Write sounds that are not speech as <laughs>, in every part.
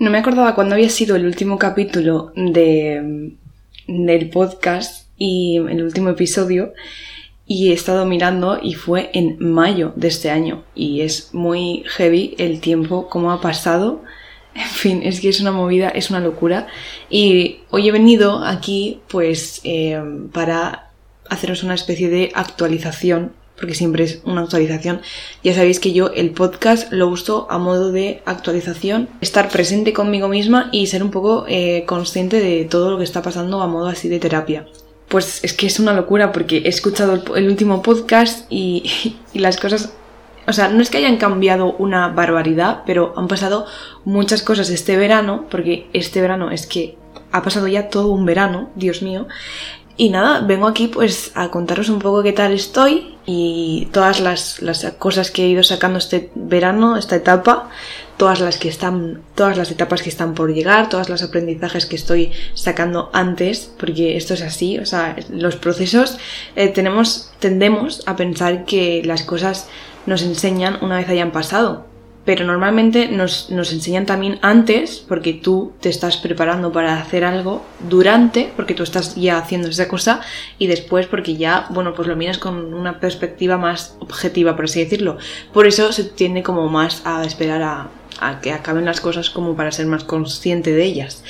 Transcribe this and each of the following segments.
No me acordaba cuándo había sido el último capítulo de, del podcast y el último episodio y he estado mirando y fue en mayo de este año y es muy heavy el tiempo, cómo ha pasado. <laughs> En fin, es que es una movida, es una locura. Y hoy he venido aquí pues eh, para haceros una especie de actualización porque siempre es una actualización. Ya sabéis que yo el podcast lo uso a modo de actualización, estar presente conmigo misma y ser un poco eh, consciente de todo lo que está pasando a modo así de terapia. Pues es que es una locura porque he escuchado el, último podcast y, <laughs> y las cosas o sea, no es que hayan cambiado una barbaridad, pero han pasado muchas cosas este verano, porque este verano es que ha pasado ya todo un verano, Dios mío, y nada, vengo aquí pues a contaros un poco qué tal estoy y todas las, cosas que he ido sacando este verano, esta etapa, todas las que están, todas las etapas que están por llegar, todos los aprendizajes que estoy sacando antes, porque esto es así, o sea, los procesos eh, tenemos, tendemos a pensar que las cosas nos enseñan una vez hayan pasado, pero normalmente nos, enseñan también antes, porque tú te estás preparando para hacer algo, durante, porque tú estás ya haciendo esa cosa, y después porque ya, bueno, pues lo miras con una perspectiva más objetiva, por así decirlo. Por eso se tiende como más a esperar a que acaben las cosas como para ser más consciente de ellas.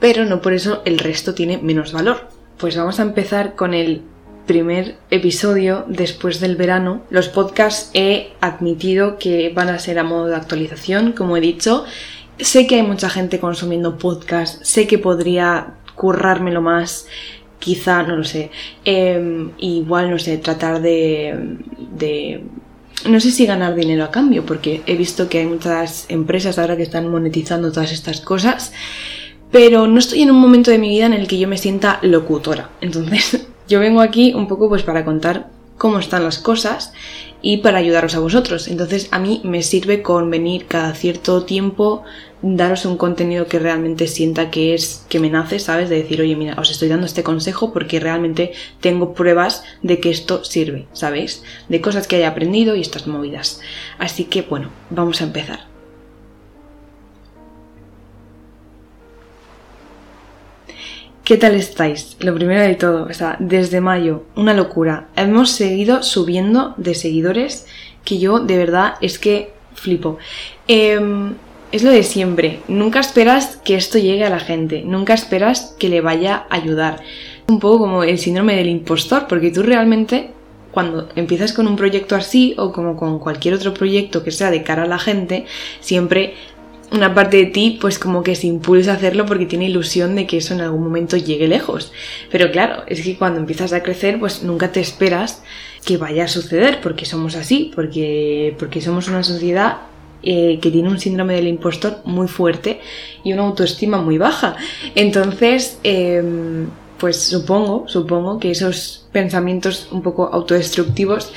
Pero no por eso el resto tiene menos valor. Pues vamos a empezar con el primer episodio después del verano. Los podcasts he admitido que van a ser a modo de actualización, como he dicho. Sé que hay mucha gente consumiendo podcasts, sé que podría currármelo más, quizá, no lo sé. Em, igual, no sé, tratar de, de no sé si ganar dinero a cambio, porque he visto que hay muchas empresas ahora que están monetizando todas estas cosas, pero no estoy en un momento de mi vida en el que yo me sienta locutora. Entonces, yo vengo aquí un poco pues para contar cómo están las cosas y para ayudaros a vosotros. Entonces a mí me sirve con venir cada cierto tiempo daros un contenido que realmente sienta que es que me nace, ¿sabes? De decir, oye, mira, os estoy dando este consejo porque realmente tengo pruebas de que esto sirve, ¿sabéis? De cosas que haya aprendido y estas movidas. Así que bueno, vamos a empezar. ¿Qué tal estáis? Lo primero de todo, o sea, desde mayo, una locura. Hemos seguido subiendo de seguidores que yo de verdad es que flipo. Em, es lo de siempre, nunca esperas que esto llegue a la gente, nunca esperas que le vaya a ayudar. Un poco como el síndrome del impostor, porque tú realmente cuando empiezas con un proyecto así o como con cualquier otro proyecto que sea de cara a la gente, siempre una parte de ti pues como que se impulsa a hacerlo porque tiene ilusión de que eso en algún momento llegue lejos. Pero claro, es que cuando empiezas a crecer pues nunca te esperas que vaya a suceder porque somos así, porque, porque somos una sociedad eh, que tiene un síndrome del impostor muy fuerte y una autoestima muy baja. Entonces, em, pues supongo, supongo que esos pensamientos un poco autodestructivos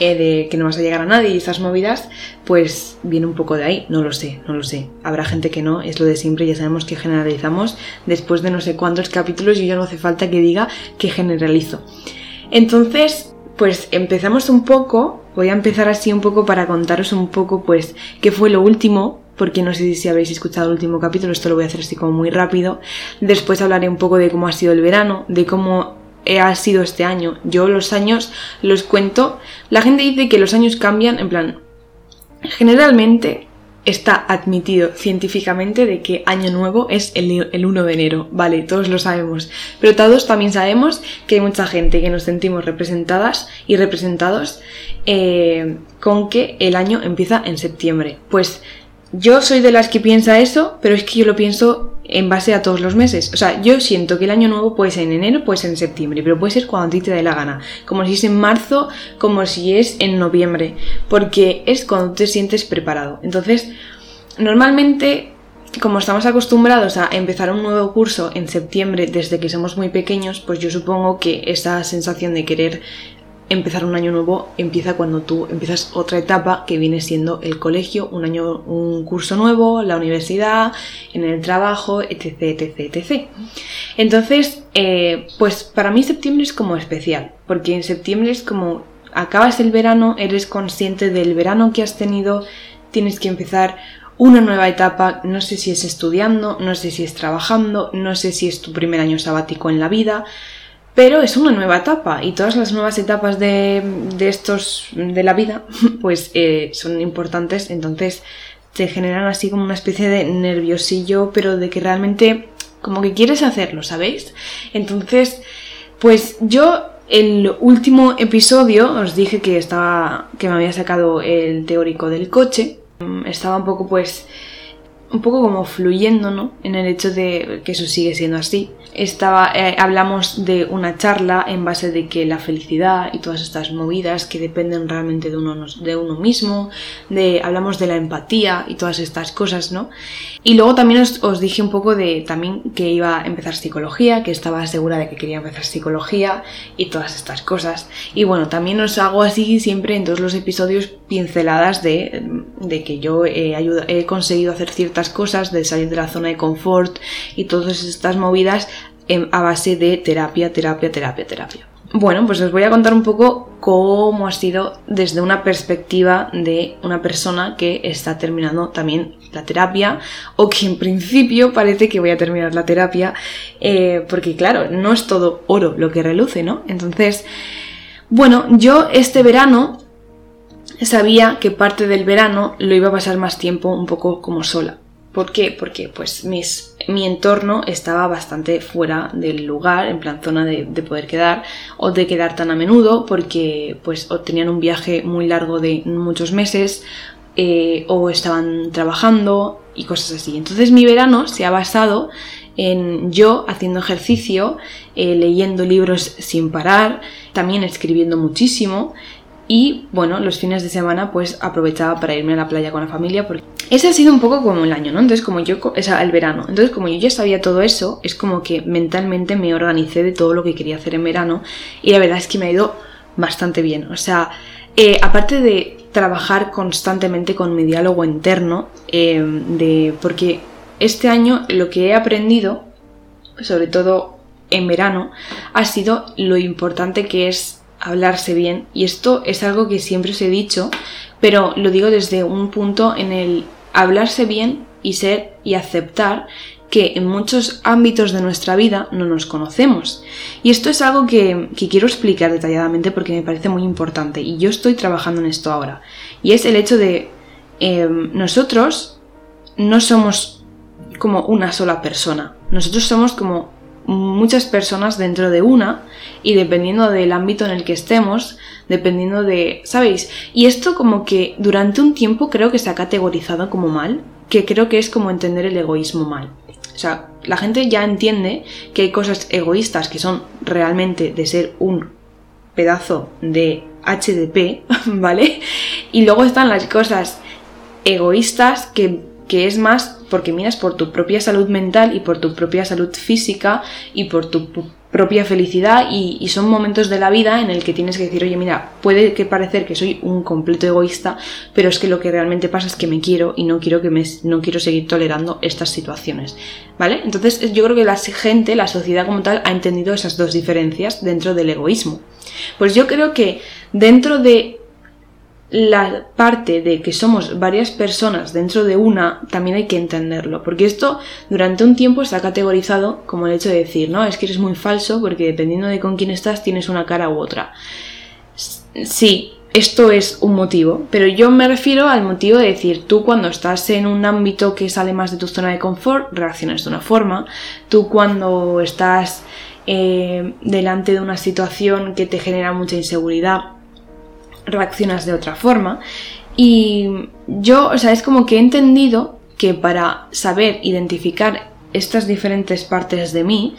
eh, de que no vas a llegar a nadie y esas movidas, pues viene un poco de ahí, no lo sé, no lo sé. Habrá gente que no, es lo de siempre, ya sabemos que generalizamos. Después de no sé cuántos capítulos y ya no hace falta que diga que generalizo. Entonces, pues empezamos un poco, voy a empezar así un poco para contaros un poco pues qué fue lo último porque no sé si habéis escuchado el último capítulo, esto lo voy a hacer así como muy rápido. Después hablaré un poco de cómo ha sido el verano, de cómo ha sido este año. Yo los años los cuento. La gente dice que los años cambian, en plan, generalmente está admitido científicamente de que año nuevo es el, 1 de enero. Vale, todos lo sabemos. Pero todos también sabemos que hay mucha gente que nos sentimos representadas y representados eh, con que el año empieza en septiembre. Pues yo soy de las que piensa eso, pero es que yo lo pienso en base a todos los meses. O sea, yo siento que el año nuevo puede ser en enero, puede ser en septiembre, pero puede ser cuando a ti te dé la gana. Como si es en marzo, como si es en noviembre, porque es cuando te sientes preparado. Entonces, normalmente, como estamos acostumbrados a empezar un nuevo curso en septiembre desde que somos muy pequeños, pues yo supongo que esa sensación de querer empezar un año nuevo empieza cuando tú empiezas otra etapa que viene siendo el colegio, un año, un curso nuevo, la universidad, en el trabajo, etc, etc, etc. Entonces, eh, pues para mí septiembre es como especial, porque en septiembre es como acabas el verano, eres consciente del verano que has tenido, tienes que empezar una nueva etapa, no sé si es estudiando, no sé si es trabajando, no sé si es tu primer año sabático en la vida, pero es una nueva etapa y todas las nuevas etapas de, estos de la vida <laughs> pues eh, son importantes, entonces te generan así como una especie de nerviosillo, pero de que realmente como que quieres hacerlo, ¿sabéis? Entonces, pues yo el último episodio os dije que estaba que me había sacado el teórico del coche, estaba un poco pues un poco como fluyendo, ¿no? En el hecho de que eso sigue siendo así estaba, eh, hablamos de una charla en base de que la felicidad y todas estas movidas que dependen realmente de uno, de uno mismo, de, hablamos de la empatía y todas estas cosas, ¿no? Y luego también os, dije un poco de también que iba a empezar psicología, que estaba segura de que quería empezar psicología y todas estas cosas. Y bueno, también os hago así siempre en todos los episodios pinceladas de, de que yo he, he conseguido hacer ciertas cosas, de salir de la zona de confort y todas estas movidas a base de terapia, terapia, terapia, terapia. Bueno, pues os voy a contar un poco cómo ha sido desde una perspectiva de una persona que está terminando también la terapia o que en principio parece que voy a terminar la terapia eh, porque claro, no es todo oro lo que reluce, ¿no? Entonces, bueno, yo este verano sabía que parte del verano lo iba a pasar más tiempo un poco como sola. ¿Por qué? Porque pues mi entorno estaba bastante fuera del lugar, en plan zona de, poder quedar o de quedar tan a menudo porque pues o tenían un viaje muy largo de muchos meses eh, o estaban trabajando y cosas así. Entonces mi verano se ha basado en yo haciendo ejercicio, eh, leyendo libros sin parar, también escribiendo muchísimo y bueno, los fines de semana pues aprovechaba para irme a la playa con la familia porque ese ha sido un poco como el año, ¿no? Entonces como yo, o sea, el verano, entonces como yo ya sabía todo eso, es como que mentalmente me organicé de todo lo que quería hacer en verano y la verdad es que me ha ido bastante bien, o sea, eh, aparte de trabajar constantemente con mi diálogo interno, eh, de, porque este año lo que he aprendido, sobre todo en verano, ha sido lo importante que es hablarse bien. Y esto es algo que siempre os he dicho, pero lo digo desde un punto en el hablarse bien y ser y aceptar que en muchos ámbitos de nuestra vida no nos conocemos. Y esto es algo que, quiero explicar detalladamente porque me parece muy importante y yo estoy trabajando en esto ahora. Y es el hecho de em, nosotros no somos como una sola persona, nosotros somos como muchas personas dentro de una y dependiendo del ámbito en el que estemos, dependiendo de, ¿sabéis? Y esto como que durante un tiempo creo que se ha categorizado como mal, que creo que es como entender el egoísmo mal. O sea, la gente ya entiende que hay cosas egoístas que son realmente de ser un pedazo de HDP, <laughs> ¿vale? Y luego están las cosas egoístas que que es más porque miras por tu propia salud mental y por tu propia salud física y por tu propia felicidad y, son momentos de la vida en el que tienes que decir, oye, mira, puede que parecer que soy un completo egoísta, pero es que lo que realmente pasa es que me quiero y no quiero que me, no quiero seguir tolerando estas situaciones, ¿vale? Entonces yo creo que la gente, la sociedad como tal, ha entendido esas dos diferencias dentro del egoísmo. Pues yo creo que dentro de la parte de que somos varias personas dentro de una también hay que entenderlo, porque esto durante un tiempo está categorizado como el hecho de decir, no, es que eres muy falso porque dependiendo de con quién estás tienes una cara u otra. Sí, esto es un motivo, pero yo me refiero al motivo de decir, tú cuando estás en un ámbito que sale más de tu zona de confort, reaccionas de una forma, tú cuando estás eh, delante de una situación que te genera mucha inseguridad, reaccionas de otra forma. Y yo, o sea, es como que he entendido que para saber identificar estas diferentes partes de mí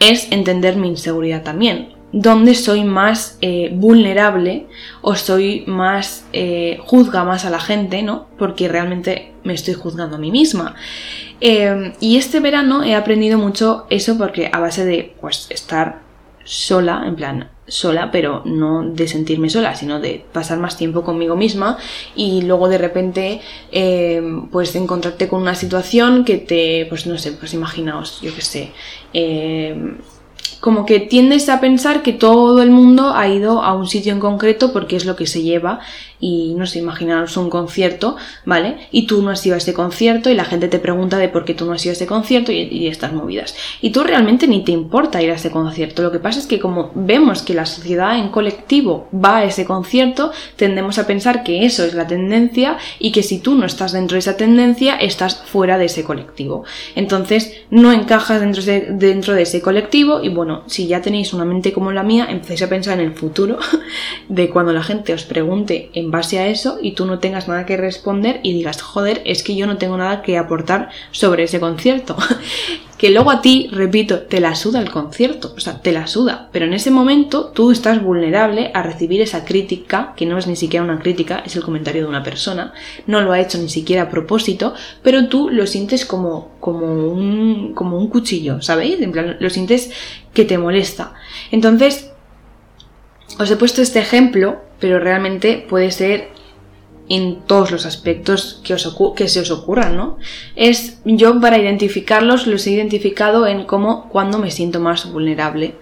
es entender mi inseguridad también. Dónde soy más eh, vulnerable o soy más. Eh, juzga más a la gente, ¿no? Porque realmente me estoy juzgando a mí misma. Eh, y este verano he aprendido mucho eso porque a base de pues estar sola, en plan, sola, pero no de sentirme sola, sino de pasar más tiempo conmigo misma y luego de repente eh, pues encontrarte con una situación que te, pues no sé, pues imaginaos, yo qué sé, eh, como que tiendes a pensar que todo el mundo ha ido a un sitio en concreto porque es lo que se lleva y no sé, imaginaros un concierto, ¿vale? Y tú no has ido a ese concierto y la gente te pregunta de por qué tú no has ido a ese concierto y, y estas movidas. Y tú realmente ni te importa ir a ese concierto. Lo que pasa es que como vemos que la sociedad en colectivo va a ese concierto, tendemos a pensar que eso es la tendencia y que si tú no estás dentro de esa tendencia, estás fuera de ese colectivo. Entonces, no encajas dentro de, dentro de ese colectivo y bueno, si ya tenéis una mente como la mía, empecéis a pensar en el futuro <laughs> de cuando la gente os pregunte en base a eso y tú no tengas nada que responder y digas, joder, es que yo no tengo nada que aportar sobre ese concierto. Que luego a ti, repito, te la suda el concierto, o sea, te la suda, pero en ese momento tú estás vulnerable a recibir esa crítica, que no es ni siquiera una crítica, es el comentario de una persona, no lo ha hecho ni siquiera a propósito, pero tú lo sientes como, como, un, como un cuchillo, ¿sabéis? En plan, lo sientes que te molesta. Entonces, os he puesto este ejemplo, pero realmente puede ser en todos los aspectos que, os que se os ocurran, ¿no? Es yo para identificarlos los he identificado en cómo cuando me siento más vulnerable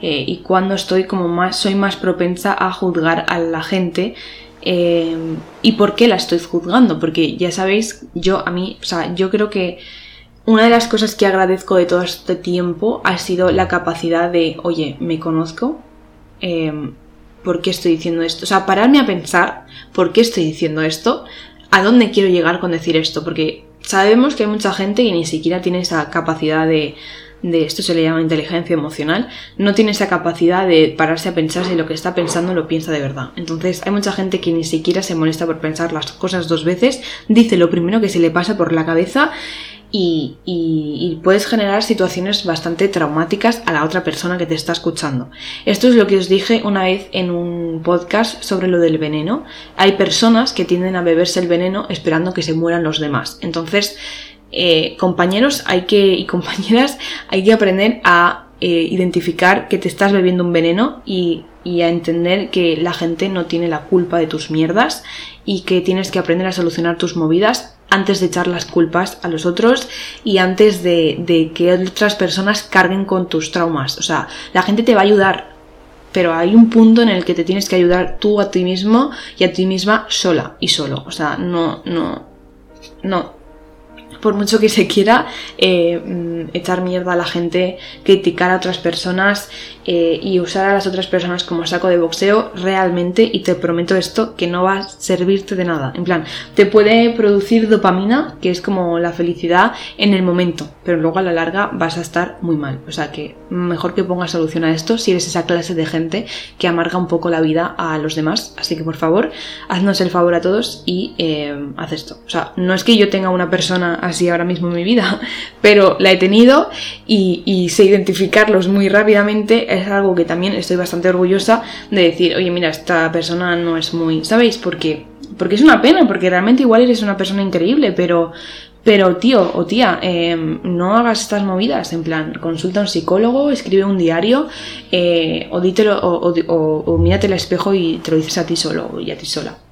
eh, y cuando estoy como más soy más propensa a juzgar a la gente eh, y por qué la estoy juzgando porque ya sabéis yo a mí o sea yo creo que una de las cosas que agradezco de todo este tiempo ha sido la capacidad de oye me conozco eh, por qué estoy diciendo esto. O sea, pararme a pensar por qué estoy diciendo esto, a dónde quiero llegar con decir esto, porque sabemos que hay mucha gente que ni siquiera tiene esa capacidad de, de esto se le llama inteligencia emocional, no tiene esa capacidad de pararse a pensar si lo que está pensando lo piensa de verdad. Entonces hay mucha gente que ni siquiera se molesta por pensar las cosas dos veces, dice lo primero que se le pasa por la cabeza y, puedes generar situaciones bastante traumáticas a la otra persona que te está escuchando. Esto es lo que os dije una vez en un podcast sobre lo del veneno. Hay personas que tienden a beberse el veneno esperando que se mueran los demás. Entonces, eh, compañeros hay que, y compañeras, <laughs> hay que aprender a eh, identificar que te estás bebiendo un veneno y, y a entender que la gente no tiene la culpa de tus mierdas y que tienes que aprender a solucionar tus movidas antes de echar las culpas a los otros y antes de, que otras personas carguen con tus traumas. O sea, la gente te va a ayudar, pero hay un punto en el que te tienes que ayudar tú a ti mismo y a ti misma sola y solo. O sea, no, no, no, por mucho que se quiera eh, mm, echar mierda a la gente, criticar a otras personas eh, y usar a las otras personas como saco de boxeo, realmente, y te prometo esto, que no va a servirte de nada. En plan, te puede producir dopamina, que es como la felicidad en el momento, pero luego a la larga vas a estar muy mal. O sea que mejor que pongas solución a esto si eres esa clase de gente que amarga un poco la vida a los demás. Así que por favor, haznos el favor a todos y eh, haz esto. O sea, no es que yo tenga una persona así ahora mismo en mi vida, <laughs> pero la he tenido y, sé identificarlos muy rápidamente. Es algo que también estoy bastante orgullosa de decir, oye, mira, esta persona no es muy, ¿sabéis? Porque, porque es una pena, porque realmente igual eres una persona increíble, pero, pero tío o tía, em, no hagas estas movidas, en plan, consulta a un psicólogo, escribe un diario, eh, o, dítelo, o, o, mírate al espejo y te lo dices a ti solo y a ti sola.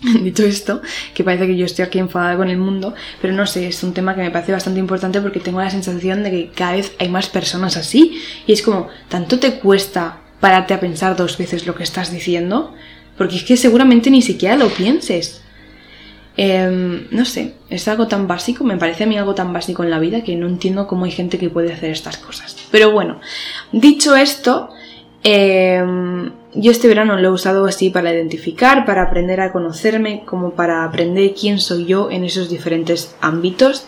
<laughs> Dicho esto, que parece que yo estoy aquí enfadada con el mundo, pero no sé, es un tema que me parece bastante importante porque tengo la sensación de que cada vez hay más personas así y es como, ¿tanto te cuesta pararte a pensar dos veces lo que estás diciendo? Porque es que seguramente ni siquiera lo pienses. Em, no sé, es algo tan básico, me parece a mí algo tan básico en la vida que no entiendo cómo hay gente que puede hacer estas cosas. Pero bueno, dicho esto, eh, yo este verano lo he usado así para identificar, para aprender a conocerme, como para aprender quién soy yo en esos diferentes ámbitos.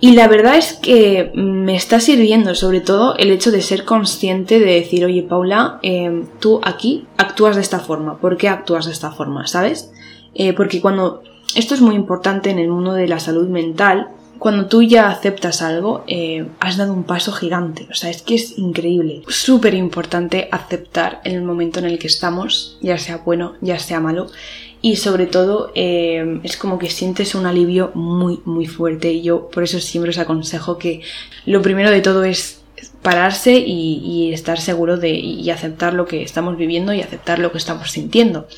Y la verdad es que me está sirviendo sobre todo el hecho de ser consciente de decir, oye Paula, em, tú aquí actúas de esta forma. ¿Por qué actúas de esta forma? ¿Sabes? Eh, porque cuando... Esto es muy importante en el mundo de la salud mental, cuando tú ya aceptas algo, eh, has dado un paso gigante. O sea, es que es increíble. Súper importante aceptar en el momento en el que estamos, ya sea bueno, ya sea malo. Y sobre todo eh, es como que sientes un alivio muy, muy fuerte. Y yo por eso siempre os aconsejo que lo primero de todo es pararse y, estar seguro de y aceptar lo que estamos viviendo y aceptar lo que estamos sintiendo.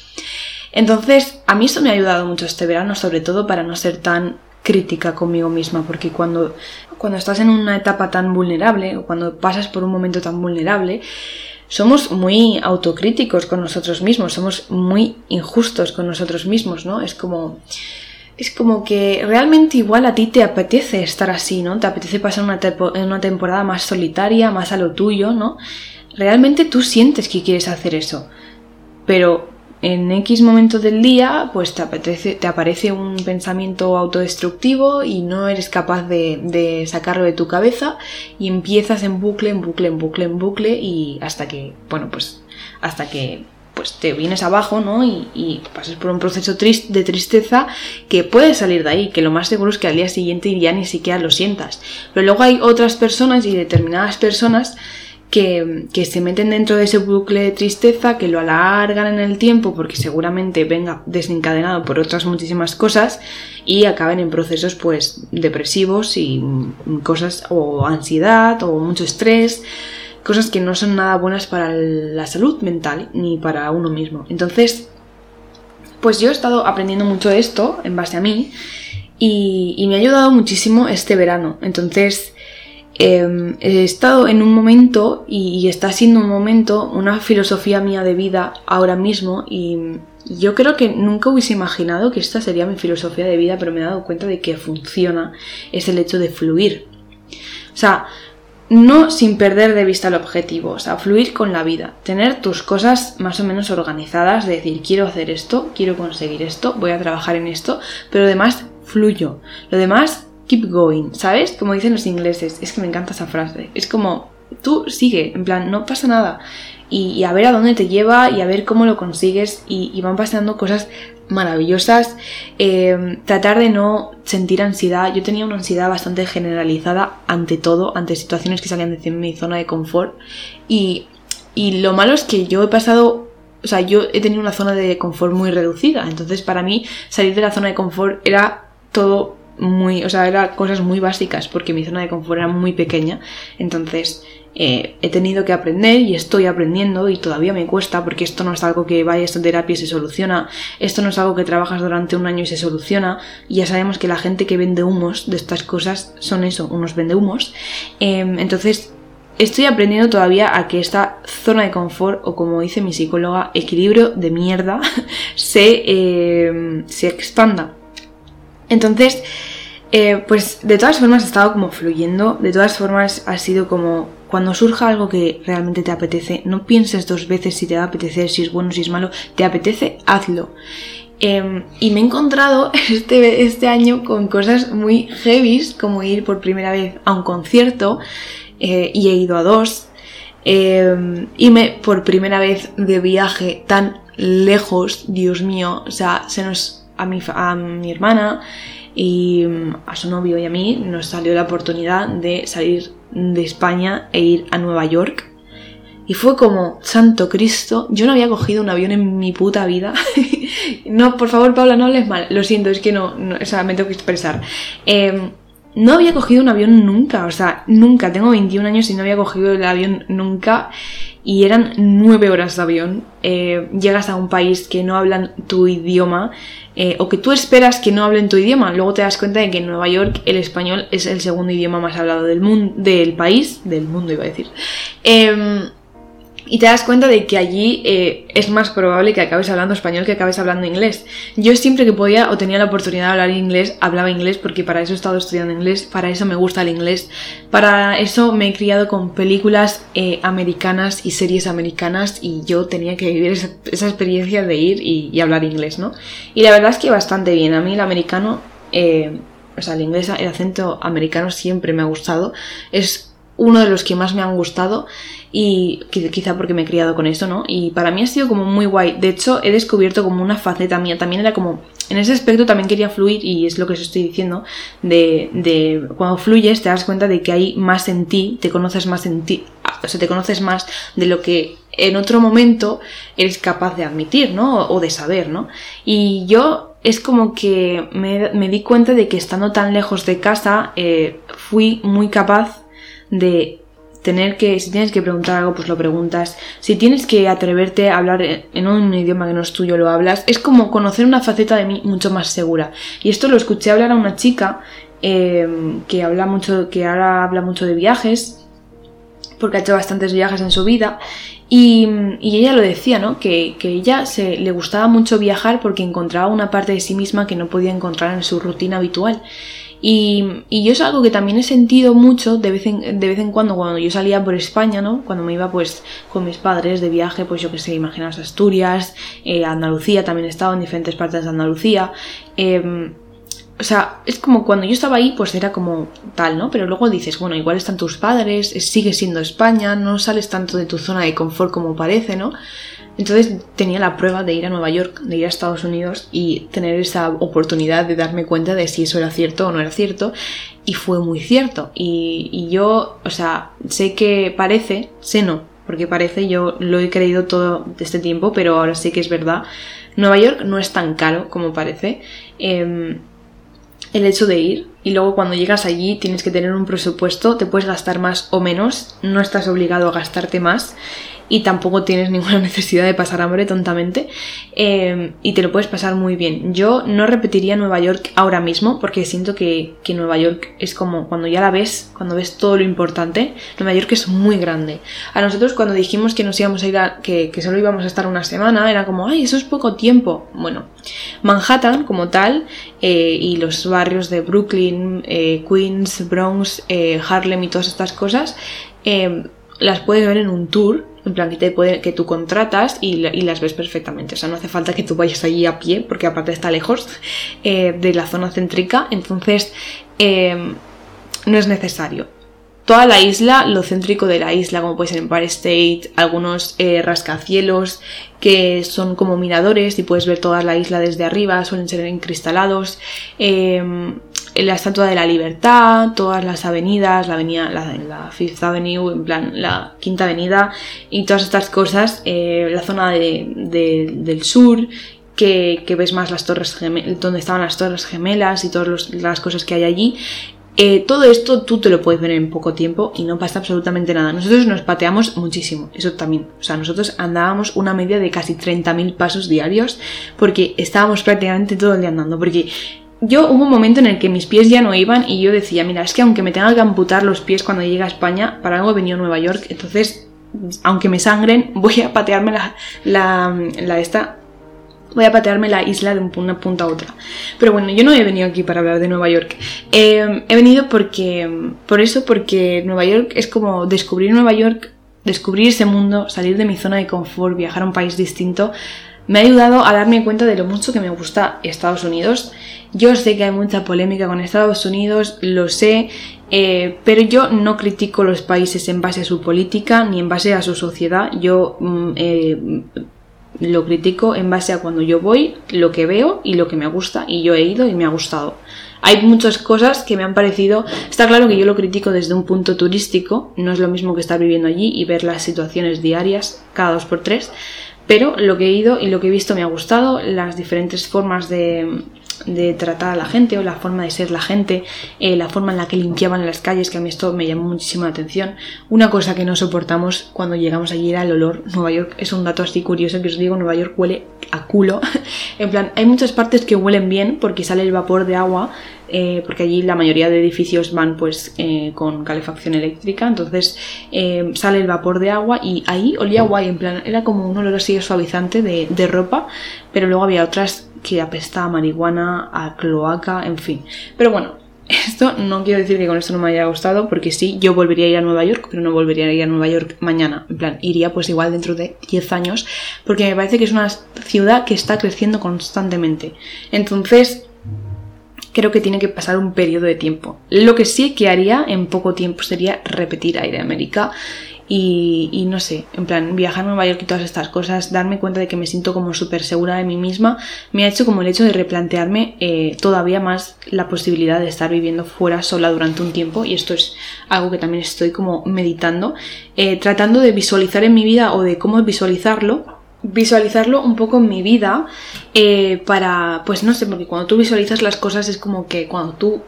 Entonces, a mí esto me ha ayudado mucho este verano, sobre todo para no ser tan crítica conmigo misma, porque cuando, cuando estás en una etapa tan vulnerable o cuando pasas por un momento tan vulnerable, somos muy autocríticos con nosotros mismos, somos muy injustos con nosotros mismos, ¿no? Es como es como que realmente igual a ti te apetece estar así, ¿no? Te apetece pasar una, una temporada más solitaria, más a lo tuyo, ¿no? Realmente tú sientes que quieres hacer eso, pero en X momento del día, pues te, apetece, te aparece un pensamiento autodestructivo y no eres capaz de, sacarlo de tu cabeza y empiezas en bucle, en bucle, en bucle, en bucle y hasta que, bueno, pues hasta que pues te vienes abajo, ¿no? Y, y pasas por un proceso de tristeza que puedes salir de ahí, que lo más seguro es que al día siguiente ya ni siquiera lo sientas. Pero luego hay otras personas y determinadas personas que, se meten dentro de ese bucle de tristeza, que lo alargan en el tiempo porque seguramente venga desencadenado por otras muchísimas cosas y acaben en procesos pues depresivos y cosas o ansiedad o mucho estrés cosas que no son nada buenas para la salud mental ni para uno mismo. Entonces, pues yo he estado aprendiendo mucho de esto en base a mí y, me ha ayudado muchísimo este verano. Entonces, em, he estado en un momento y, está siendo un momento, una filosofía mía de vida ahora mismo y yo creo que nunca hubiese imaginado que esta sería mi filosofía de vida, pero me he dado cuenta de que funciona, es el hecho de fluir. O sea, no sin perder de vista el objetivo, o sea, fluir con la vida, tener tus cosas más o menos organizadas, de decir, quiero hacer esto, quiero conseguir esto, voy a trabajar en esto, pero además fluyo. Lo demás, keep going, ¿sabes? Como dicen los ingleses, es que me encanta esa frase. Es como, tú sigue, en plan, no pasa nada. Y, a ver a dónde te lleva y a ver cómo lo consigues y van pasando cosas maravillosas. Eh, tratar de no sentir ansiedad. Yo tenía una ansiedad bastante generalizada ante todo, ante situaciones que salían de mi zona de confort. Y, y lo malo es que yo he pasado o sea, yo he tenido una zona de confort muy reducida. Entonces, para mí, salir de la zona de confort era todo muy. O sea, eran cosas muy básicas, porque mi zona de confort era muy pequeña. Entonces, eh, he tenido que aprender y estoy aprendiendo y todavía me cuesta porque esto no es algo que vayas a terapia y se soluciona, esto no es algo que trabajas durante un año y se soluciona y ya sabemos que la gente que vende humos de estas cosas son eso, unos vende humos. Em, entonces estoy aprendiendo todavía a que esta zona de confort o como dice mi psicóloga, equilibrio de mierda <laughs> se, em, se expanda. Entonces, eh, pues de todas formas ha estado como fluyendo, de todas formas ha sido como cuando surja algo que realmente te apetece, no pienses dos veces si te va a apetecer, si es bueno, si es malo, te apetece, hazlo. Em, y me he encontrado <laughs> este, este año con cosas muy heavies, como ir por primera vez a un concierto, eh, y he ido a dos, eh, irme por primera vez de viaje tan lejos, Dios mío, o sea, se nos, a mi, a mi hermana y mm, a su novio y a mí nos salió la oportunidad de salir de España e ir a Nueva York. Y fue como, Santo Cristo, yo no había cogido un avión en mi puta vida. <laughs> no, por favor, Paula, no hables mal. Lo siento, es que no, o sea, me tengo que expresar. Em, no había cogido un avión nunca, o sea, nunca. Tengo 21 años y no había cogido el avión nunca. Y eran 9 horas de avión. Eh, llegas a un país que no hablan tu idioma. Eh, o que tú esperas que no hablen tu idioma. Luego te das cuenta de que en Nueva York el español es el segundo idioma más hablado del, mundo, del país, del mundo iba a decir. Em, y te das cuenta de que allí eh, es más probable que acabes hablando español que acabes hablando inglés. Yo siempre que podía o tenía la oportunidad de hablar inglés, hablaba inglés porque para eso he estado estudiando inglés, para eso me gusta el inglés, para eso me he criado con películas eh, americanas y series americanas y yo tenía que vivir esa, experiencia de ir y, hablar inglés, ¿no? Y la verdad es que bastante bien. A mí el americano, eh, o sea, el inglés, el acento americano siempre me ha gustado. Es uno de los que más me han gustado y quizá porque me he criado con eso, ¿no? Y para mí ha sido como muy guay. De hecho, he descubierto como una faceta mía. También era como, en ese aspecto también quería fluir y es lo que os estoy diciendo, de, de cuando fluyes te das cuenta de que hay más en ti, te conoces más en ti, o sea, te conoces más de lo que en otro momento eres capaz de admitir, ¿no? O de saber, ¿no? Y yo es como que me, me di cuenta de que estando tan lejos de casa eh, fui muy capaz de tener que, si tienes que preguntar algo, pues lo preguntas. Si tienes que atreverte a hablar en un idioma que no es tuyo, lo hablas. Es como conocer una faceta de mí mucho más segura. Y esto lo escuché hablar a una chica eh, que habla mucho, que ahora habla mucho de viajes, porque ha hecho bastantes viajes en su vida. Y, ella lo decía, ¿no? Que, que ella se, le gustaba mucho viajar porque encontraba una parte de sí misma que no podía encontrar en su rutina habitual. Y, y, yo es algo que también he sentido mucho de vez, en, de vez en cuando cuando yo salía por España, ¿no? Cuando me iba pues con mis padres de viaje, pues yo que sé, imaginaos Asturias, eh, Andalucía, también he estado en diferentes partes de Andalucía. Eh, o sea, es como cuando yo estaba ahí, pues era como tal, ¿no? Pero luego dices, bueno, igual están tus padres, sigue siendo España, no sales tanto de tu zona de confort como parece, ¿no? Entonces tenía la prueba de ir a Nueva York, de ir a Estados Unidos y tener esa oportunidad de darme cuenta de si eso era cierto o no era cierto. Y fue muy cierto. Y, yo, o sea, sé que parece, sé no, porque parece, yo lo he creído todo este tiempo, pero ahora sí que es verdad. Nueva York no es tan caro como parece. Em, el hecho de ir y luego cuando llegas allí tienes que tener un presupuesto, te puedes gastar más o menos, no estás obligado a gastarte más y tampoco tienes ninguna <laughs> necesidad de pasar hambre tontamente em, y te lo puedes pasar muy bien. Yo no repetiría Nueva York ahora mismo porque siento que, Nueva York es como cuando ya la ves, cuando ves todo lo importante, Nueva York es muy grande. A nosotros cuando dijimos que nos íbamos a ir a, que, solo íbamos a estar una semana, era como, ay, eso es poco tiempo. Bueno, Manhattan como tal eh, y los barrios de Brooklyn, eh, Queens, Bronx, eh, Harlem y todas estas cosas, em, las puedes ver en un tour en plan, que, te que tú contratas y, las ves perfectamente. O sea, no hace falta que tú vayas allí a pie, porque aparte está lejos eh, de la zona céntrica. Entonces, eh, no es necesario. Toda la isla, lo céntrico de la isla, como puede ser Empire State, algunos eh, rascacielos que son como miradores y puedes ver toda la isla desde arriba, suelen ser encristalados la Estatua de la Libertad, todas las avenidas, la avenida, la, Fifth Avenue, en plan la Quinta Avenida y todas estas cosas, eh, la zona del sur, que, ves más las torres gemelas, donde estaban las torres gemelas y todas las cosas que hay allí. Eh, todo esto tú te lo puedes ver en poco tiempo y no pasa absolutamente nada. Nosotros nos pateamos muchísimo, eso también. O sea, nosotros andábamos una media de casi 30.000 pasos diarios porque estábamos prácticamente todo el día andando. Porque yo hubo un momento en el que mis pies ya no iban y yo decía, mira, es que aunque me tenga que amputar los pies cuando llegue a España, para algo he venido a Nueva York, entonces, aunque me sangren, voy a patearme la, la, esta, voy a patearme la isla de una punta a otra. Pero bueno, yo no he venido aquí para hablar de Nueva York. Eh, he venido porque, por eso, porque Nueva York es como descubrir Nueva York, descubrir ese mundo, salir de mi zona de confort, viajar a un país distinto, me ha ayudado a darme cuenta de lo mucho que me gusta Estados Unidos yo sé que hay mucha polémica con Estados Unidos, lo sé, eh, pero yo no critico los países en base a su política ni en base a su sociedad. Yo mm, eh, lo critico en base a cuando yo voy, lo que veo y lo que me gusta. Y yo he ido y me ha gustado. Hay muchas cosas que me han parecido. Está claro que yo lo critico desde un punto turístico. No es lo mismo que estar viviendo allí y ver las situaciones diarias cada dos por tres. Pero lo que he ido y lo que he visto me ha gustado. Las diferentes formas de de tratar a la gente o la forma de ser la gente, eh, la forma en la que limpiaban las calles, que a mí esto me llamó muchísimo la atención. Una cosa que no soportamos cuando llegamos allí era el olor. Nueva York es un dato así curioso que os digo, Nueva York huele a culo. <laughs> en plan, hay muchas partes que huelen bien porque sale el vapor de agua, eh, porque allí la mayoría de edificios van pues eh, con calefacción eléctrica, entonces sale el vapor de agua y ahí olía guay, en plan, era como un olor así suavizante de, de ropa, pero luego había otras que apesta a marihuana, a cloaca, en fin. Pero bueno, <laughs> esto no quiero decir que con esto no me haya gustado, porque sí, yo volvería a ir a Nueva York, pero no volvería a ir a Nueva York mañana. En plan, iría pues igual dentro de 10 años, porque me parece que es una ciudad que está creciendo constantemente. Entonces, creo que tiene que pasar un periodo de tiempo. Lo que sí que haría en poco tiempo sería repetir Aire América y, no sé, en plan, viajar a Nueva York y todas estas cosas, darme cuenta de que me siento como súper segura de mí misma, me ha hecho como el hecho de replantearme eh, todavía más la posibilidad de estar viviendo fuera sola durante un tiempo y esto es algo que también estoy como meditando, eh, tratando de visualizar en mi vida o de cómo visualizarlo visualizarlo un poco en mi vida eh, para, pues no sé, porque cuando tú visualizas las cosas es como que cuando tú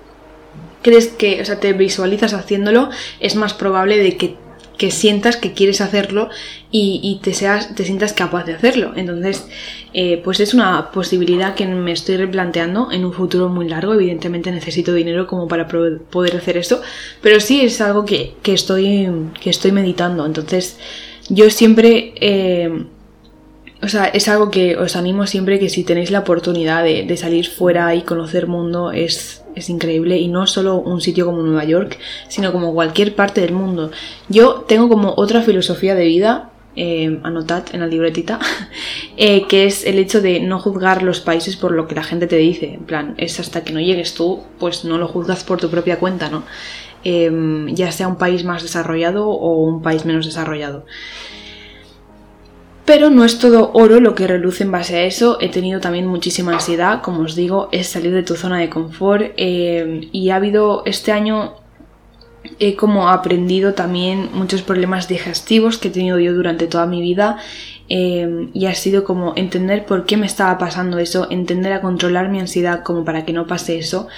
crees que, o sea, te visualizas haciéndolo, es más probable de que que sientas que quieres hacerlo y, te, seas, te sientas capaz de hacerlo. Entonces, eh, pues es una posibilidad que me estoy replanteando en un futuro muy largo. Evidentemente necesito dinero como para poder hacer esto, pero sí es algo que, estoy, que estoy meditando. Entonces, yo siempre... Eh, o sea, es algo que os animo siempre que si tenéis la oportunidad de, salir fuera y conocer mundo es, es, increíble y no solo un sitio como Nueva York, sino como cualquier parte del mundo. Yo tengo como otra filosofía de vida, eh, anotad en la libretita, <laughs> eh, que es el hecho de no juzgar los países por lo que la gente te dice. En plan, es hasta que no llegues tú, pues no lo juzgas por tu propia cuenta, ¿no? Em, ya sea un país más desarrollado o un país menos desarrollado. Pero no es todo oro lo que reluce en base a eso. He tenido también muchísima ansiedad, como os digo, es salir de tu zona de confort. Eh, y ha habido este año, he como aprendido también muchos problemas digestivos que he tenido yo durante toda mi vida. Eh, y ha sido como entender por qué me estaba pasando eso, entender a controlar mi ansiedad como para que no pase eso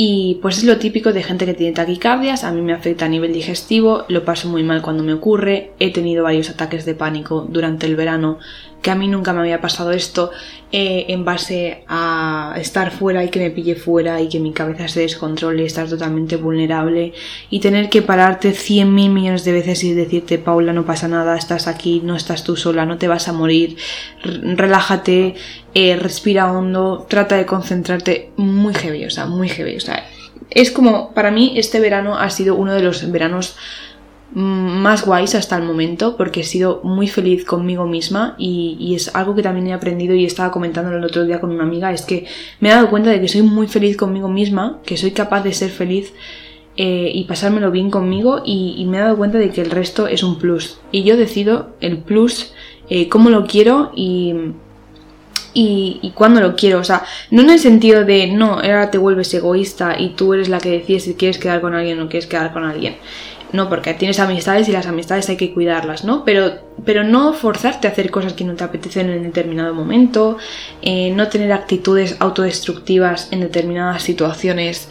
y pues es lo típico de gente que tiene taquicardias, a mí me afecta a nivel digestivo, lo paso muy mal cuando me ocurre, he tenido varios ataques de pánico durante el verano que a mí nunca me había pasado esto eh, en base a estar fuera y que me pille fuera y que mi cabeza se descontrole, estar totalmente vulnerable y tener que pararte cien mil millones de veces y decirte Paula no pasa nada, estás aquí, no estás tú sola, no te vas a morir, relájate, eh, respira hondo, trata de concentrarte, muy heavy, o sea, muy heavy, o sea, es como, para mí este verano ha sido uno de los veranos más guays hasta el momento porque he sido muy feliz conmigo misma y, es algo que también he aprendido y estaba comentando el otro día con una amiga es que me he dado cuenta de que soy muy feliz conmigo misma que soy capaz de ser feliz eh, y pasármelo bien conmigo y, me he dado cuenta de que el resto es un plus y yo decido el plus eh, cómo lo quiero y y, y cuando lo quiero. O sea, no en el sentido de no, ahora te vuelves egoísta y tú eres la que decides si quieres quedar con alguien o no quieres quedar con alguien. No, porque tienes amistades y las amistades hay que cuidarlas, ¿no? Pero, pero no forzarte a hacer cosas que no te apetecen en determinado momento, eh, no tener actitudes autodestructivas en determinadas situaciones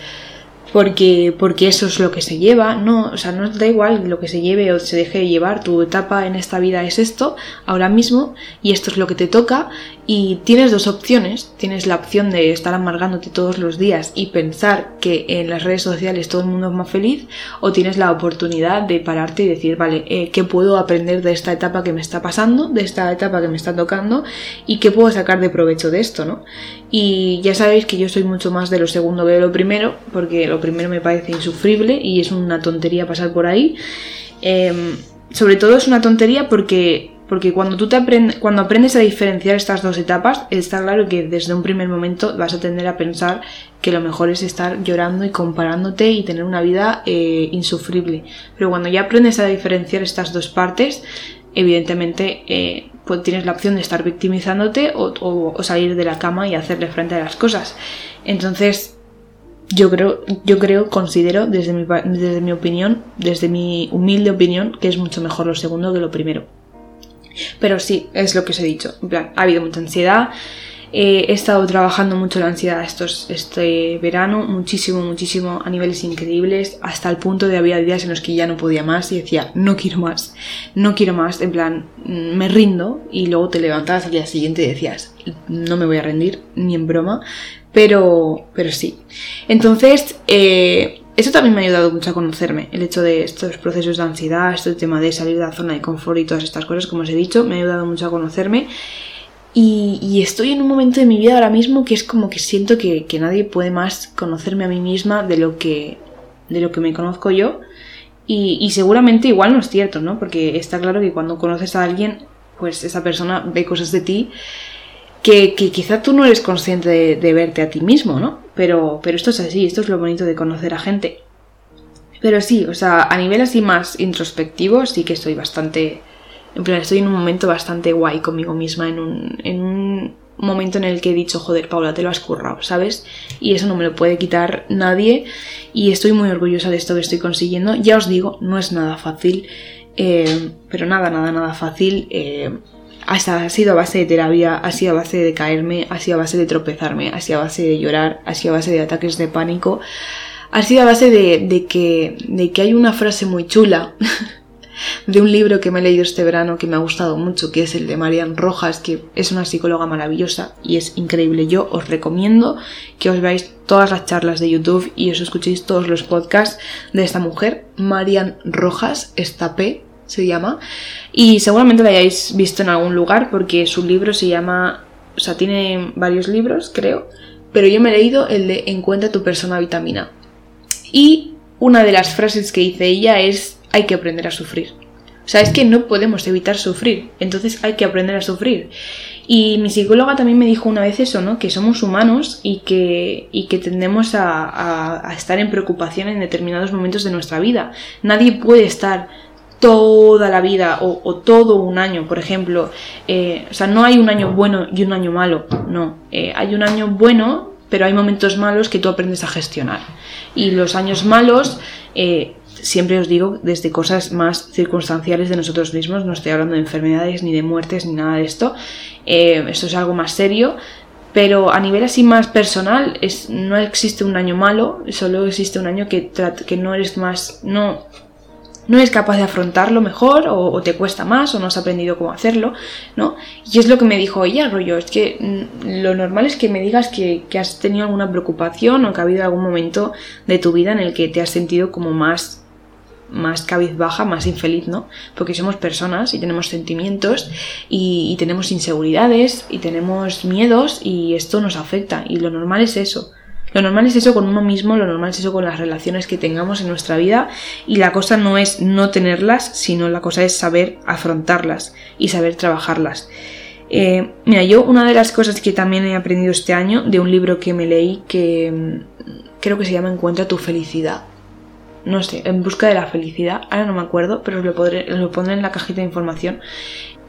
porque, porque eso es lo que se lleva, no, o sea, no da igual lo que se lleve o se deje llevar, tu etapa en esta vida es esto, ahora mismo, y esto es lo que te toca, y tienes dos opciones, tienes la opción de estar amargándote todos los días y pensar que en las redes sociales todo el mundo es más feliz, o tienes la oportunidad de pararte y decir, vale, eh, ¿qué puedo aprender de esta etapa que me está pasando, de esta etapa que me está tocando, y qué puedo sacar de provecho de esto, ¿no? Y ya sabéis que yo soy mucho más de lo segundo que de lo primero, porque lo primero me parece insufrible y es una tontería pasar por ahí. Em, sobre todo es una tontería porque, porque cuando tú te cuando aprendes a diferenciar estas dos etapas, está claro que desde un primer momento vas a tender a pensar que lo mejor es estar llorando y comparándote y tener una vida eh, insufrible. Pero cuando ya aprendes a diferenciar estas dos partes, evidentemente eh, pues tienes la opción de estar victimizándote o, salir de la cama y hacerle frente a las cosas. Entonces, yo creo, yo creo, considero, desde mi, desde mi opinión, desde mi humilde opinión, que es mucho mejor lo segundo que lo primero. Pero sí, es lo que os he dicho. En plan, ha habido mucha ansiedad, eh, he estado trabajando mucho la ansiedad estos, este verano, muchísimo, muchísimo, a niveles increíbles, hasta el punto de había días en los que ya no podía más y decía, no quiero más, no quiero más, en plan, mm, me rindo y luego te levantabas al día siguiente y decías, no me voy a rendir, ni en broma, pero, pero sí. Entonces, eh, eso también me ha ayudado mucho a conocerme, el hecho de estos procesos de ansiedad, este tema de salir de la zona de confort y todas estas cosas, como os he dicho, me ha ayudado mucho a conocerme y, estoy en un momento de mi vida ahora mismo que es como que siento que, nadie puede más conocerme a mí misma de lo que, de lo que me conozco yo. Y, seguramente igual no es cierto, ¿no? Porque está claro que cuando conoces a alguien, pues esa persona ve cosas de ti que, quizá tú no eres consciente de, verte a ti mismo, ¿no? Pero, pero esto es así, esto es lo bonito de conocer a gente. Pero sí, o sea, a nivel así más introspectivo sí que estoy bastante en plan, estoy en un momento bastante guay conmigo misma, en un, en un momento en el que he dicho, joder, Paula, te lo has currado, ¿sabes? Y eso no me lo puede quitar nadie y estoy muy orgullosa de esto que estoy consiguiendo. Ya os digo, no es nada fácil, eh, pero nada, nada, nada fácil. Eh, ha sido a base de terapia, ha sido a base de caerme, ha sido a base de tropezarme, ha sido a base de llorar, ha sido a base de ataques de pánico, ha sido a base de, de, que, de que hay una frase muy chula <laughs> de un libro que me he leído este verano que me ha gustado mucho, que es el de Marian Rojas, que es una psicóloga maravillosa y es increíble. Yo os recomiendo que os veáis todas las charlas de YouTube y os escuchéis todos los podcasts de esta mujer, Marian Rojas, esta P se llama, y seguramente la hayáis visto en algún lugar porque su libro se llama, o sea, tiene varios libros, creo, pero yo me he leído el de Encuentra tu persona vitamina. Y una de las frases que dice ella es hay que aprender a sufrir. O sea, es que no podemos evitar sufrir, entonces hay que aprender a sufrir. Y mi psicóloga también me dijo una vez eso, ¿no? Que somos humanos y que, y que tendemos a, a estar en preocupación en determinados momentos de nuestra vida. Nadie puede estar toda la vida o, todo un año, por ejemplo. Eh, o sea, no hay un año bueno y un año malo, no. Eh, hay un año bueno, pero hay momentos malos que tú aprendes a gestionar. Y los años malos, eh, siempre os digo, desde cosas más circunstanciales de nosotros mismos, no estoy hablando de enfermedades, ni de muertes, ni nada de esto. esto es algo más serio. Pero a nivel así más personal, es, no existe un año malo, solo existe un año que, que no eres más, no eres capaz de afrontarlo mejor o, te cuesta más o no has aprendido cómo hacerlo, ¿no? Y es lo que me dijo ella, rollo, es que mm, lo normal es que me digas que, has tenido alguna preocupación o que ha habido algún momento de tu vida en el que te has sentido como más más cabizbaja, más infeliz, ¿no? Porque somos personas y tenemos sentimientos y tenemos inseguridades y tenemos miedos y esto nos afecta y lo normal es eso. Lo normal es eso con uno mismo, lo normal es eso con las relaciones que tengamos en nuestra vida y la cosa no es no tenerlas, sino la cosa es saber afrontarlas y saber trabajarlas. Eh, mira, yo una de las cosas que también he aprendido este año de un libro que me leí que mm, creo que se llama Encuentra tu felicidad. No sé, en busca de la felicidad, ahora no me acuerdo, pero os lo, podré, lo pondré en la cajita de información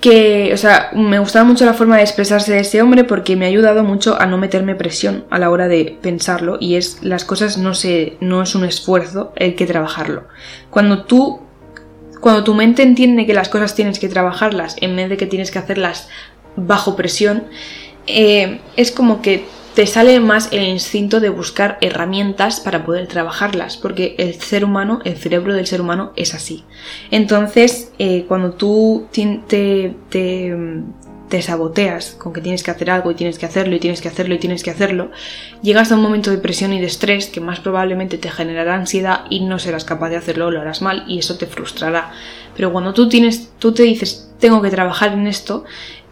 que, o sea, me gustaba mucho la forma de expresarse de ese hombre porque me ha ayudado mucho a no meterme presión a la hora de pensarlo y es las cosas no se no es un esfuerzo el que trabajarlo. Cuando tú cuando tu mente entiende que las cosas tienes que trabajarlas en vez de que tienes que hacerlas bajo presión, eh, es como que te sale más el instinto de buscar herramientas para poder trabajarlas, porque el ser humano, el cerebro del ser humano es así. Entonces, eh, cuando tú te, te, saboteas con que tienes que hacer algo y tienes que hacerlo y tienes que hacerlo y tienes que hacerlo, llegas a un momento de presión y de estrés que más probablemente te generará ansiedad y no serás capaz de hacerlo o lo harás mal y eso te frustrará. Pero cuando tú tienes, tú te dices, tengo que trabajar en esto,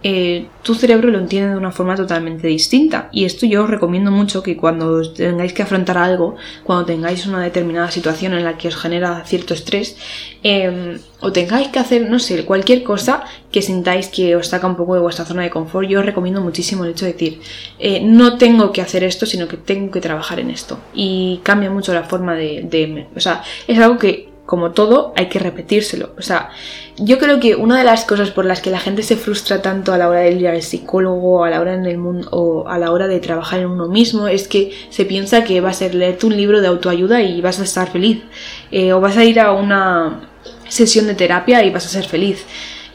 eh, tu cerebro lo entiende de una forma totalmente distinta. Y esto yo os recomiendo mucho que cuando tengáis que afrontar algo, cuando tengáis una determinada situación en la que os genera cierto estrés, em, o tengáis que hacer, no sé, cualquier cosa que sintáis que os saca un poco de vuestra zona de confort, yo os recomiendo muchísimo el hecho de decir, eh, no tengo que hacer esto, sino que tengo que trabajar en esto. Y cambia mucho la forma de, de o sea, es algo que como todo, hay que repetírselo. O sea, yo creo que una de las cosas por las que la gente se frustra tanto a la hora de ir al psicólogo, a la hora en el mundo, o a la hora de trabajar en uno mismo, es que se piensa que va a ser leerte un libro de autoayuda y vas a estar feliz. Eh, o vas a ir a una sesión de terapia y vas a ser feliz.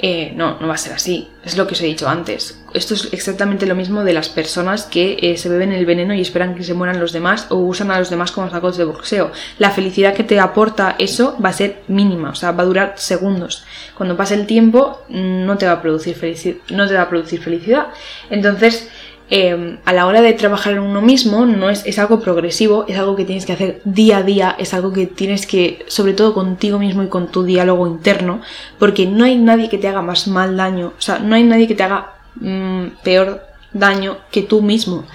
Eh, no, no va a ser así. Es lo que os he dicho antes. Esto es exactamente lo mismo de las personas que eh, se beben el veneno y esperan que se mueran los demás o usan a los demás como sacos de boxeo. La felicidad que te aporta eso va a ser mínima, o sea, va a durar segundos. Cuando pase el tiempo no te va a producir, no te va a producir felicidad. Entonces, Em, a la hora de trabajar en uno mismo no es, es, algo progresivo, es algo que tienes que hacer día a día, es algo que tienes que, sobre todo contigo mismo y con tu diálogo interno, porque no hay nadie que te haga más mal daño, o sea, no hay nadie que te haga mm, peor daño que tú mismo.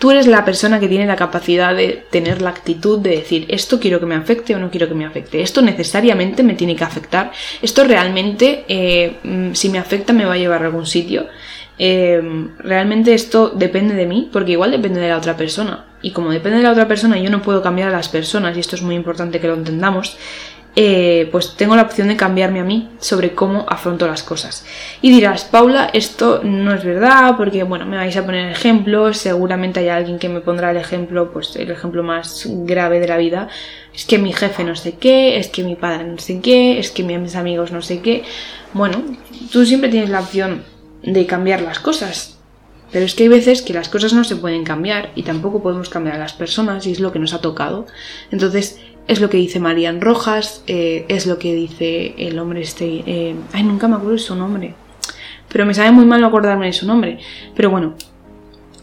Tú eres la persona que tiene la capacidad de tener la actitud de decir esto quiero que me afecte o no quiero que me afecte, esto necesariamente me tiene que afectar, esto realmente eh, mm, si me afecta me va a llevar a algún sitio. Em, realmente esto depende de mí, porque igual depende de la otra persona. Y como depende de la otra persona, yo no puedo cambiar a las personas, y esto es muy importante que lo entendamos, eh, pues tengo la opción de cambiarme a mí sobre cómo afronto las cosas. Y dirás, Paula, esto no es verdad, porque bueno, me vais a poner ejemplos, seguramente hay alguien que me pondrá el ejemplo, pues el ejemplo más grave de la vida. Es que mi jefe no sé qué, es que mi padre no sé qué, es que mis amigos no sé qué. Bueno, tú siempre tienes la opción de cambiar las cosas. Pero es que hay veces que las cosas no se pueden cambiar y tampoco podemos cambiar a las personas y es lo que nos ha tocado. Entonces, es lo que dice Marian Rojas, eh, es lo que dice el hombre este... Eh, ay, nunca me acuerdo de su nombre. Pero me sabe muy mal no acordarme de su nombre. Pero bueno,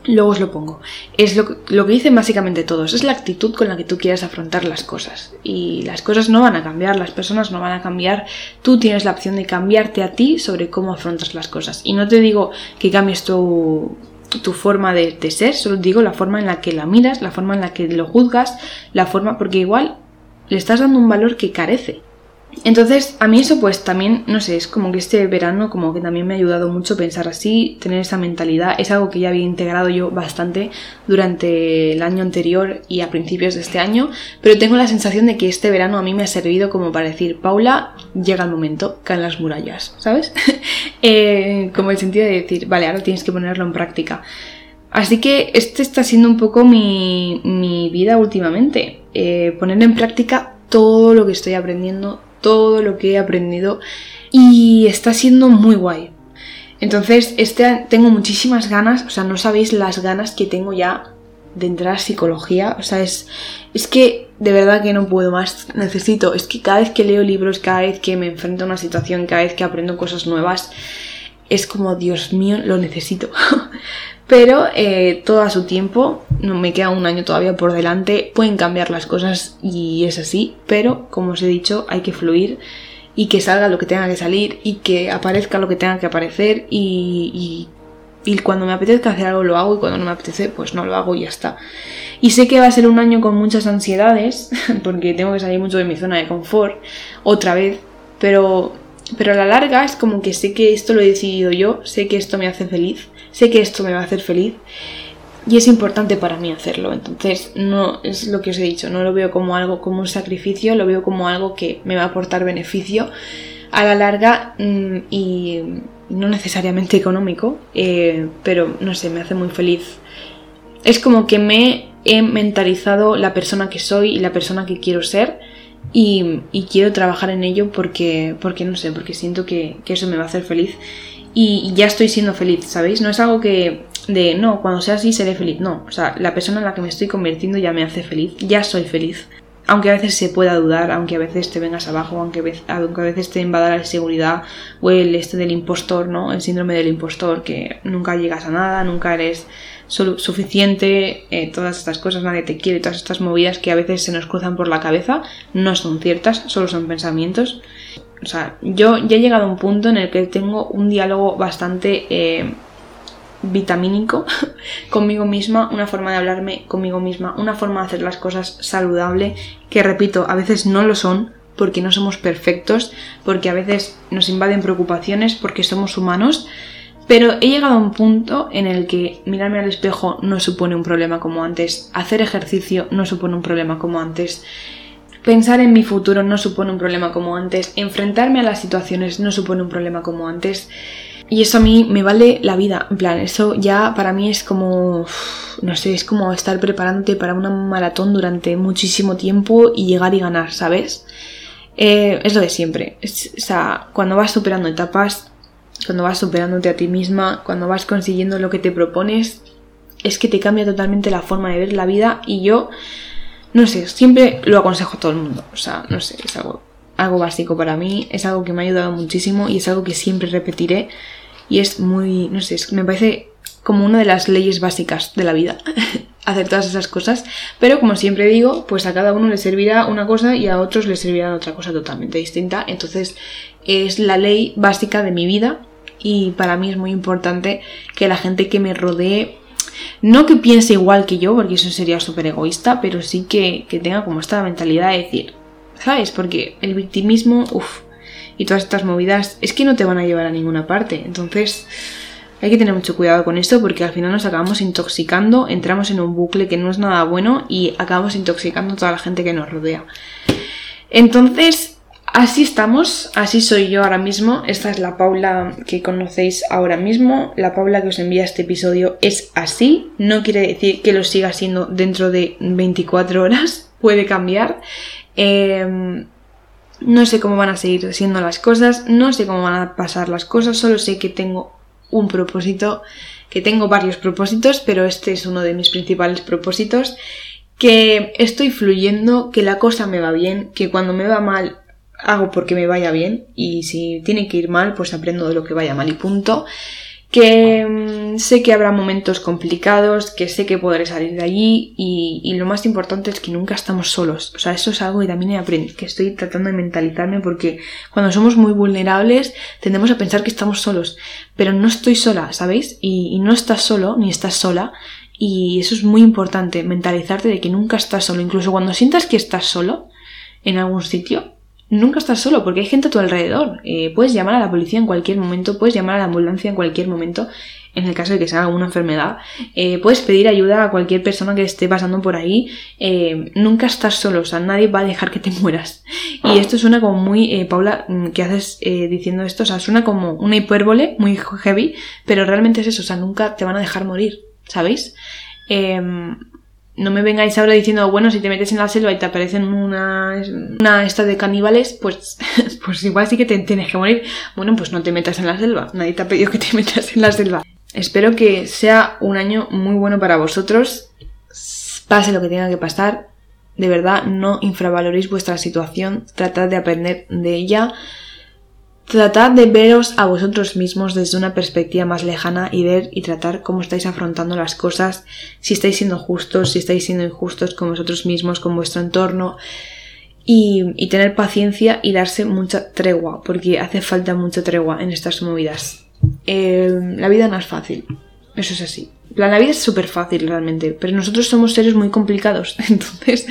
luego os lo pongo. Es lo, lo, que dicen básicamente todos. Es la actitud con la que tú quieras afrontar las cosas. Y las cosas no van a cambiar, las personas no van a cambiar. Tú tienes la opción de cambiarte a ti sobre cómo afrontas las cosas. Y no te digo que cambies tu, tu forma de, de, ser, solo digo la forma en la que la miras, la forma en la que lo juzgas, la forma, porque igual le estás dando un valor que carece. Entonces, a mí eso pues también, no sé, es como que este verano como que también me ha ayudado mucho pensar así, tener esa mentalidad, es algo que ya había integrado yo bastante durante el año anterior y a principios de este año, pero tengo la sensación de que este verano a mí me ha servido como para decir, Paula, llega el momento, caen las murallas, ¿sabes? <laughs> eh, como el sentido de decir, vale, ahora tienes que ponerlo en práctica. Así que este está siendo un poco mi, mi vida últimamente. Eh, poner en práctica todo lo que estoy aprendiendo, todo lo que he aprendido y está siendo muy guay. Entonces, este tengo muchísimas ganas, o sea, no sabéis las ganas que tengo ya de entrar a psicología, o sea, es, es que de verdad que no puedo más, necesito, es que cada vez que leo libros, cada vez que me enfrento a una situación, cada vez que aprendo cosas nuevas, es como, Dios mío, lo necesito. <laughs> Pero eh, todo a su tiempo, no me queda un año todavía por delante, pueden cambiar las cosas y es así, pero como os he dicho, hay que fluir y que salga lo que tenga que salir y que aparezca lo que tenga que aparecer y, y, y cuando me apetezca hacer algo lo hago y cuando no me apetece pues no lo hago y ya está. Y sé que va a ser un año con muchas ansiedades <laughs> porque tengo que salir mucho de mi zona de confort otra vez, pero, pero a la larga es como que sé que esto lo he decidido yo, sé que esto me hace feliz sé que esto me va a hacer feliz y es importante para mí hacerlo. Entonces, no es lo que os he dicho, no lo veo como algo, como un sacrificio, lo veo como algo que me va a aportar beneficio a la larga mm, y no necesariamente económico, eh, pero no sé, me hace muy feliz. Es como que me he mentalizado la persona que soy y la persona que quiero ser. Y, quiero trabajar en ello porque, porque no sé, porque siento que, que eso me va a hacer feliz y ya estoy siendo feliz, ¿sabéis? No es algo que de, no, cuando sea así seré feliz, no, o sea, la persona en la que me estoy convirtiendo ya me hace feliz, ya soy feliz. Aunque a veces se pueda dudar, aunque a veces te vengas abajo, aunque, a veces te invada la inseguridad o el este del impostor, ¿no? El síndrome del impostor, que nunca llegas a nada, nunca eres suficiente, eh, todas estas cosas, nadie te quiere, todas estas movidas que a veces se nos cruzan por la cabeza, no son ciertas, solo son pensamientos. O sea, yo ya he llegado a un punto en el que tengo un diálogo bastante eh, vitamínico <laughs> conmigo misma, una forma de hablarme conmigo misma, una forma de hacer las cosas saludable, que repito, a veces no lo son, porque no somos perfectos, porque a veces nos invaden preocupaciones, porque somos humanos, pero he llegado a un punto en el que mirarme al espejo no supone un problema como antes, hacer ejercicio no supone un problema como antes, Pensar en mi futuro no supone un problema como antes, enfrentarme a las situaciones no supone un problema como antes. Y eso a mí me vale la vida. En plan, eso ya para mí es como, no sé, es como estar preparándote para una maratón durante muchísimo tiempo y llegar y ganar, ¿sabes? Eh, es lo de siempre. o sea, cuando vas superando etapas, cuando vas superándote a ti misma, cuando vas consiguiendo lo que te propones, es que te cambia totalmente la forma de ver la vida y yo no sé, siempre lo aconsejo a todo el mundo. O sea, no sé, es algo, básico para mí, es algo que me ha ayudado muchísimo y es algo que siempre repetiré. Y es muy, no sé, me parece como una de las leyes básicas de la vida, <laughs> hacer todas esas cosas. Pero como siempre digo, pues a cada uno le servirá una cosa y a otros le servirá otra cosa totalmente distinta. Entonces es la ley básica de mi vida y para mí es muy importante que la gente que me rodee no que piense igual que yo, porque eso sería súper egoísta, pero sí que, tenga como esta mentalidad de decir, ¿sabes? Porque el victimismo, uff, y todas estas movidas es que no te van a llevar a ninguna parte. Entonces hay que tener mucho cuidado con esto porque al final nos acabamos intoxicando, entramos en un bucle que no es nada bueno y acabamos intoxicando a toda la gente que nos rodea. Entonces, Así estamos, así soy yo ahora mismo. Esta es la Paula que conocéis ahora mismo. La Paula que os envía este episodio es así. No quiere decir que lo siga siendo dentro de 24 horas. <laughs> Puede cambiar. Em, no sé cómo van a seguir siendo las cosas. No sé cómo van a pasar las cosas. Solo sé que tengo un propósito. Que tengo varios propósitos, pero este es uno de mis principales propósitos. que estoy fluyendo, que la cosa me va bien, que cuando me va mal hago porque me vaya bien y si tiene que ir mal pues aprendo de lo que vaya mal y punto que mm, sé que habrá momentos complicados, que sé que podré salir de allí y, lo más importante es que nunca estamos solos. O sea, eso es algo que también he aprendido, que estoy tratando de mentalizarme porque cuando somos muy vulnerables tendemos a pensar que estamos solos, pero no estoy sola, ¿sabéis? Y, y no estás solo ni estás sola y eso es muy importante, mentalizarte de que nunca estás solo, incluso cuando sientas que estás solo en algún sitio, nunca estás solo porque hay gente a tu alrededor. Eh, puedes llamar a la policía en cualquier momento, puedes llamar a la ambulancia en cualquier momento, en el caso de que sea alguna enfermedad. Eh, puedes pedir ayuda a cualquier persona que esté pasando por ahí. Eh, nunca estás solo, o sea, nadie va a dejar que te <laughs> mueras. Y esto suena como muy, Paula, mm, ¿qué haces diciendo esto? O sea, suena como una hipérbole muy heavy, pero realmente es eso, o sea, nunca te van a dejar morir, ¿sabéis? No me vengáis ahora diciendo, bueno, si te metes en la selva y te aparecen una, una esta de caníbales, pues, <laughs> pues igual sí que te tienes que morir. Bueno, pues no te metas en la selva. Nadie te ha pedido que te <laughs> metas en la selva. Espero que sea un año muy bueno para vosotros. Pase lo que tenga que pasar. De verdad, no infravaloréis vuestra situación. Tratad de aprender de ella. Tratad de veros a vosotros mismos desde una perspectiva más lejana y ver y tratar cómo estáis afrontando las cosas, si estáis siendo justos, si estáis siendo injustos con vosotros mismos, con vuestro entorno y, tener paciencia y darse mucha tregua, porque hace falta mucha tregua en estas movidas. Eh, la vida no es fácil, eso es así la vida es súper fácil realmente, pero nosotros somos seres muy complicados, <laughs> entonces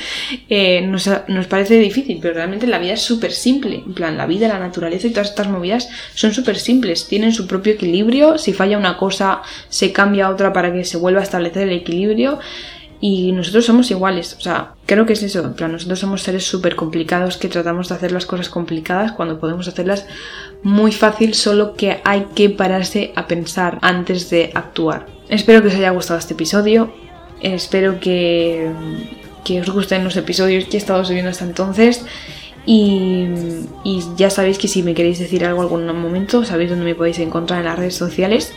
eh, nos, nos, parece difícil, pero realmente la vida es súper simple. En plan, la vida, la naturaleza y todas estas movidas son súper simples, tienen su propio equilibrio, si falla una cosa se cambia otra para que se vuelva a establecer el equilibrio. Y nosotros somos iguales, o sea, creo que es eso, en plan, nosotros somos seres súper complicados que tratamos de hacer las cosas complicadas cuando podemos hacerlas muy fácil, solo que hay que pararse a pensar antes de actuar. Espero que os haya gustado este episodio. Espero que, os gusten los episodios que he estado subiendo hasta entonces. Y, ya sabéis que si me queréis decir algo algún momento, sabéis dónde me podéis encontrar en las redes sociales.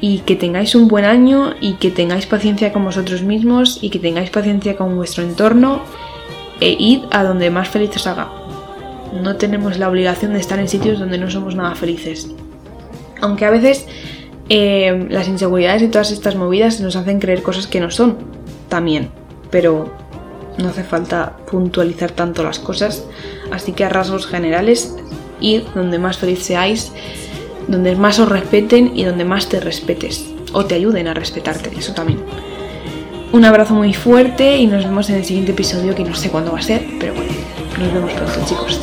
Y que tengáis un buen año y que tengáis paciencia con vosotros mismos y que tengáis paciencia con vuestro entorno e id a donde más feliz os haga. No tenemos la obligación de estar en sitios donde no somos nada felices. Aunque a veces eh, las inseguridades y todas estas movidas nos hacen creer cosas que no son también, pero no hace falta puntualizar tanto las cosas, así que a rasgos generales, id donde más feliz seáis, donde más os respeten y donde más te respetes, o te ayuden a respetarte, eso también. Un abrazo muy fuerte y nos vemos en el siguiente episodio que no sé cuándo va a ser, pero bueno, nos vemos pronto chicos.